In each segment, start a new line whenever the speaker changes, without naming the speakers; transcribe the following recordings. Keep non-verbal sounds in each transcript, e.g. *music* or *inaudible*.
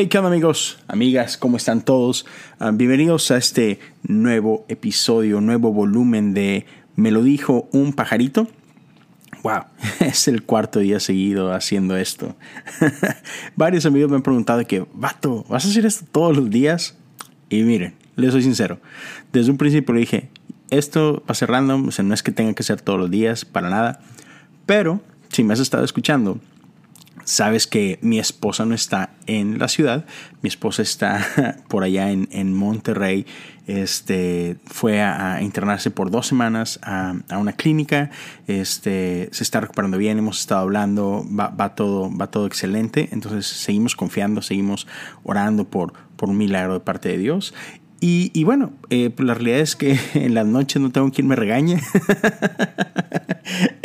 Hey, ¿qué onda amigos, amigas? ¿Cómo están todos? Ah, bienvenidos a este nuevo episodio, nuevo volumen de Me lo dijo un pajarito. Wow, *laughs* es el cuarto día seguido haciendo esto. *laughs* Varios amigos me han preguntado que, vato, ¿vas a hacer esto todos los días? Y miren, les soy sincero. Desde un principio le dije, esto va a ser random, o sea, no es que tenga que ser todos los días, para nada. Pero, si me has estado escuchando, sabes que mi esposa no está en la ciudad, mi esposa está *laughs* por allá en, Monterrey, este, fue a, internarse por dos semanas a, una clínica, este, se está recuperando bien, hemos estado hablando, va, todo, va todo excelente, entonces seguimos confiando, seguimos orando por, por un milagro de parte de Dios y, bueno, eh, pues la realidad es que *laughs* en las noches no tengo quien me regañe. *laughs*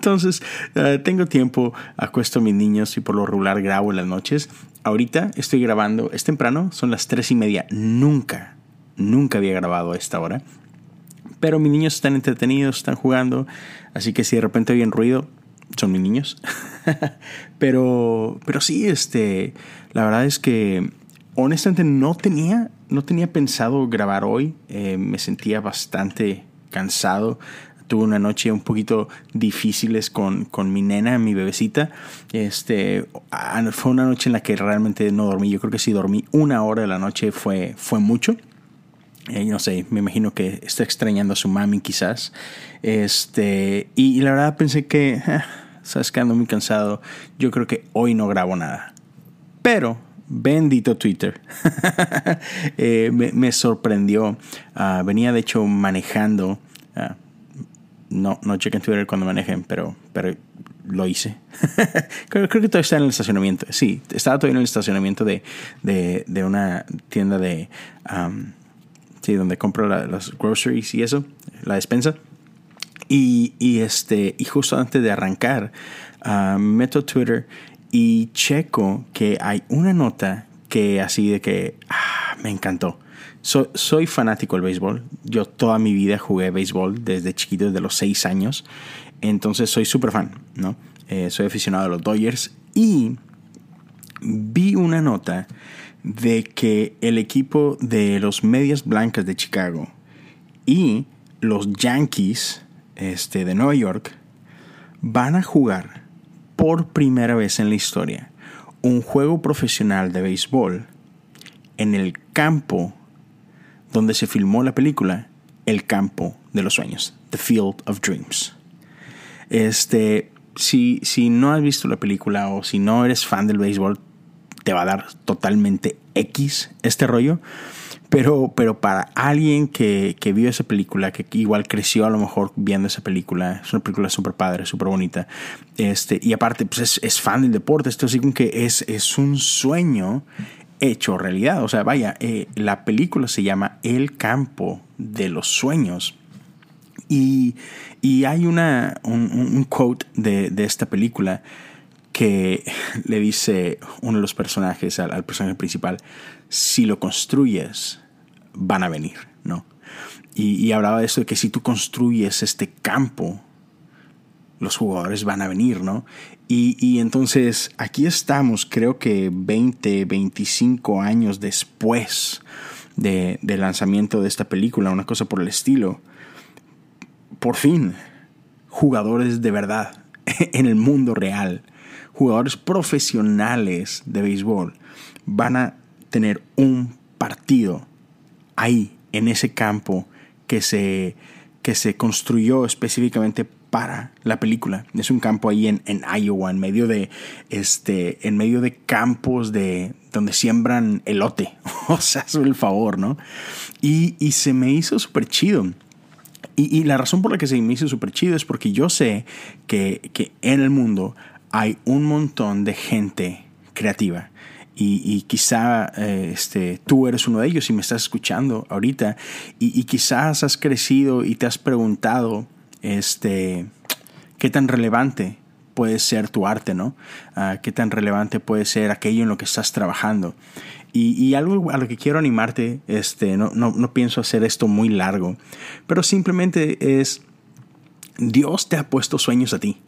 Entonces, eh, tengo tiempo, acuesto a mis niños y por lo regular grabo en las noches. Ahorita estoy grabando, es temprano, son las tres y media. Nunca, nunca había grabado a esta hora. Pero mis niños están entretenidos, están jugando. Así que si de repente oyen ruido, son mis niños. *laughs* pero, pero sí, este, la verdad es que honestamente no tenía, no tenía pensado grabar hoy. Eh, me sentía bastante cansado. Tuve una noche un poquito difíciles con, con mi nena, mi bebecita. Este, ah, fue una noche en la que realmente no dormí. Yo creo que si dormí una hora de la noche fue, fue mucho. Eh, no sé, me imagino que está extrañando a su mami quizás. Este, y, la verdad pensé que, eh, sabes muy cansado. Yo creo que hoy no grabo nada. Pero Bendito Twitter. *laughs* Eh, me, sorprendió. Ah, venía de hecho manejando. No, no chequen Twitter cuando manejen, pero, pero lo hice. *laughs* creo, que todavía está en el estacionamiento. Sí, estaba todavía en el estacionamiento de, de, una tienda de... sí, donde compro las groceries y eso, la despensa. Y, y, este, y justo antes de arrancar, uh, meto Twitter y checo que hay una nota que así de que ah, me encantó. Soy fanático del béisbol. Yo toda mi vida jugué béisbol desde chiquito, desde los 6 años. Entonces soy súper fan, ¿no? Eh, soy aficionado a los Dodgers. Y vi una nota de que el equipo de los Medias Blancas de Chicago y los Yankees este, de Nueva York van a jugar por primera vez en la historia un juego profesional de béisbol en el campo donde se filmó la película, el campo de los sueños, The Field of Dreams. Este, si, si no has visto la película o si no eres fan del béisbol, te va a dar totalmente X este rollo. Pero, pero para alguien que, que vio esa película, que igual creció a lo mejor viendo esa película, es una película súper padre, súper bonita. Este, y aparte, pues es, fan del deporte. Esto sí que es, es un sueño hecho realidad. O sea, vaya, eh, la película se llama El campo de los sueños. Y, y hay una, un, quote de, de, esta película que *laughs* le dice uno de los personajes al, al personaje principal, si lo construyes, van a venir, ¿no? Y, hablaba de eso de que si tú construyes este campo, los jugadores van a venir, ¿no? Y, entonces aquí estamos, creo que 20, 25 años después de, del lanzamiento de esta película, una cosa por el estilo. Por fin, jugadores de verdad *laughs* en el mundo real, jugadores profesionales de béisbol, van a tener un partido ahí, en ese campo que se, que se construyó específicamente para la película. Es un campo ahí en, en, Iowa, en medio de este, en medio de campos de donde siembran elote. *laughs* o sea, sobre el favor, ¿no? Y, y se me hizo súper chido. Y, y, la razón por la que se me hizo súper chido es porque yo sé que, que en el mundo hay un montón de gente creativa y, quizá eh, este, tú eres uno de ellos y me estás escuchando ahorita y, quizás has crecido y te has preguntado este, qué tan relevante puede ser tu arte, ¿no? Ah, qué tan relevante puede ser aquello en lo que estás trabajando. Y, algo a lo que quiero animarte, este, no, no, no pienso hacer esto muy largo, pero simplemente es, Dios te ha puesto sueños a ti.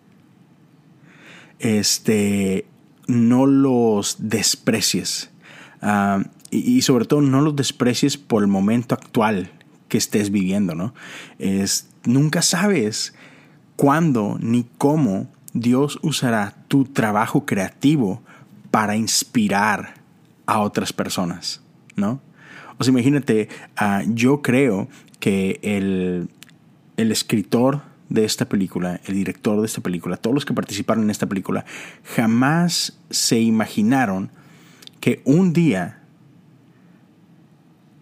Este, no los desprecies. Ah, y, sobre todo no los desprecies por el momento actual que estés viviendo, ¿no? Es, nunca sabes cuándo ni cómo Dios usará tu trabajo creativo para inspirar a otras personas, ¿no? O sea, imagínate, ah, yo creo que el, el escritor de esta película, el director de esta película, todos los que participaron en esta película, jamás se imaginaron que un día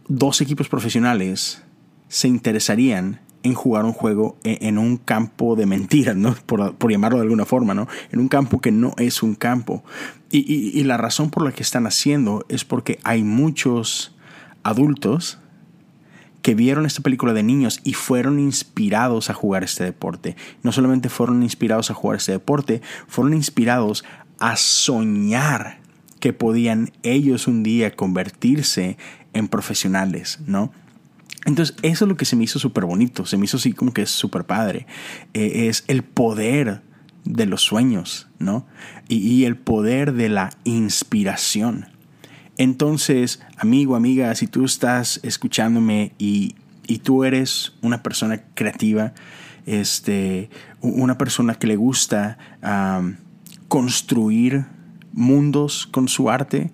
dos equipos profesionales se interesarían en jugar un juego e, en un campo de mentiras, ¿no? Por, llamarlo de alguna forma, ¿no? En un campo que no es un campo. Y, y la razón por la que están haciendo es porque hay muchos adultos que vieron esta película de niños y fueron inspirados a jugar este deporte. No solamente fueron inspirados a jugar este deporte, fueron inspirados a soñar que podían ellos un día convertirse en profesionales, ¿no? Entonces, eso es lo que se me hizo súper bonito, se me hizo así como que es súper padre. Eh, es el poder de los sueños, ¿no? y el poder de la inspiración. Entonces, amigo, amiga, si tú estás escuchándome y, tú eres una persona creativa, este, una persona que le gusta construir mundos con su arte,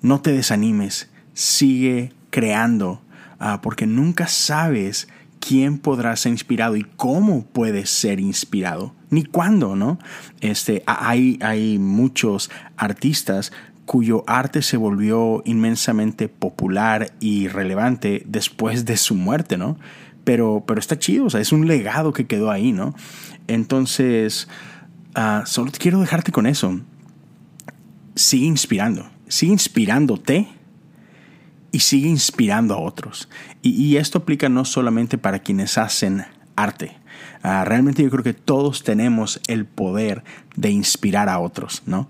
no te desanimes, sigue creando, ah, porque nunca sabes quién podrá ser inspirado y cómo puedes ser inspirado, ni cuándo, ¿no? Este, hay, hay muchos artistas cuyo arte se volvió inmensamente popular y relevante después de su muerte, ¿no? Pero, pero está chido, o sea, es un legado que quedó ahí, ¿no? Entonces, uh, solo quiero dejarte con eso. Sigue inspirando, sigue inspirándote y sigue inspirando a otros. Y, esto aplica no solamente para quienes hacen arte. Uh, realmente yo creo que todos tenemos el poder de inspirar a otros, ¿no?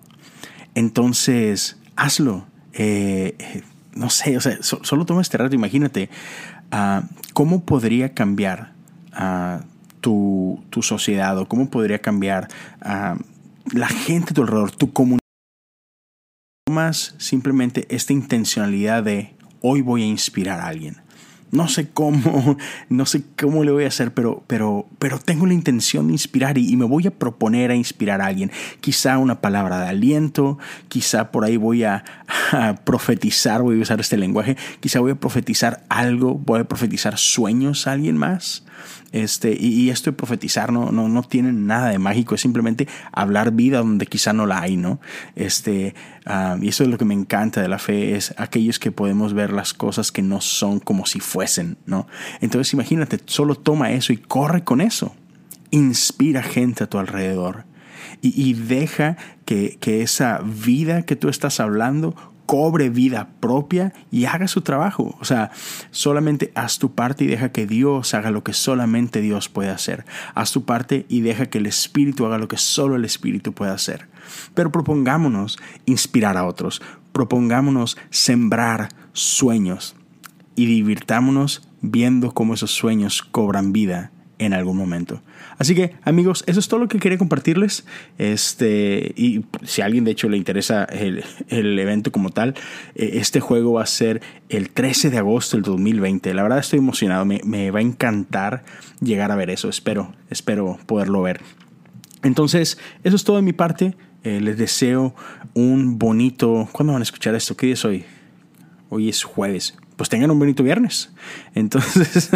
Entonces, hazlo. Eh, eh, no sé, o sea, solo toma este rato, imagínate ah, cómo podría cambiar ah, tu, sociedad o cómo podría cambiar la gente a tu alrededor, tu comunidad. Tomas simplemente esta intencionalidad de hoy voy a inspirar a alguien. No sé cómo, *laughs* no sé cómo le voy a hacer, pero, pero, pero tengo la intención de inspirar y, me voy a proponer a inspirar a alguien. Quizá una palabra de aliento, quizá por ahí voy a, *laughs* a, profetizar, voy a usar este lenguaje, quizá voy a profetizar algo, voy a profetizar sueños a alguien más. Este, y, esto de profetizar no, no, no tiene nada de mágico, es simplemente hablar vida donde quizá no la hay, ¿no? Este, ah, y eso es lo que me encanta de la fe, es aquellos que podemos ver las cosas que no son como si fuesen, ¿no? Entonces imagínate, solo toma eso y corre con eso. Inspira gente a tu alrededor. Y, y deja que, que esa vida que tú estás hablando cobre vida propia y haga su trabajo. O sea, solamente haz tu parte y deja que Dios haga lo que solamente Dios puede hacer. Haz tu parte y deja que el Espíritu haga lo que solo el Espíritu puede hacer. Pero propongámonos inspirar a otros. Propongámonos sembrar sueños y divirtámonos viendo cómo esos sueños cobran vida en algún momento. Así que, amigos, eso es todo lo que quería compartirles. Este, y si a alguien de hecho le interesa el, evento como tal, eh, este juego va a ser el 13 de agosto del 2020. La verdad estoy emocionado, me, va a encantar llegar a ver eso. Espero, espero poderlo ver. Entonces, eso es todo de mi parte. Eh, les deseo un bonito. ¿Cuándo van a escuchar esto? ¿Qué día es hoy? Hoy es jueves pues tengan un bonito viernes. *laughs* Entonces,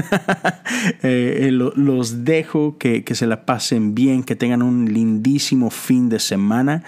eh, eh, los dejo que, se la pasen bien, que tengan un lindísimo fin de semana.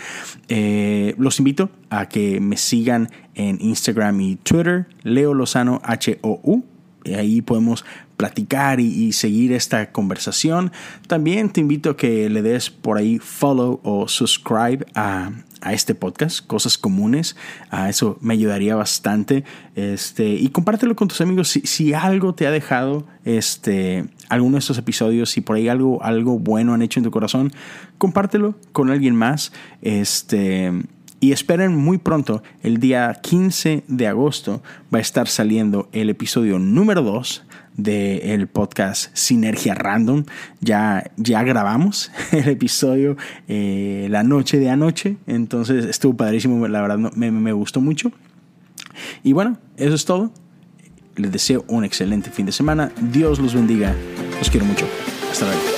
Eh, los invito a que me sigan en Instagram y Twitter, Leo Lozano H-O-U. Ahí podemos platicar y, seguir esta conversación. También te invito a que le des por ahí follow o subscribe a, este podcast, cosas comunes. A eso me ayudaría bastante. Este, y compártelo con tus amigos. Si, si, algo te ha dejado este, alguno de estos episodios, si por ahí algo, algo bueno han hecho en tu corazón, compártelo con alguien más. Este, y esperen muy pronto, el día 15 de agosto, va a estar saliendo el episodio número 2 del podcast Sinergia Random. Ya, ya grabamos *laughs* el episodio eh, la noche de anoche, entonces estuvo padrísimo, la verdad me, me gustó mucho. Y bueno, eso es todo. Les deseo un excelente fin de semana. Dios los bendiga. Los quiero mucho. Hasta luego.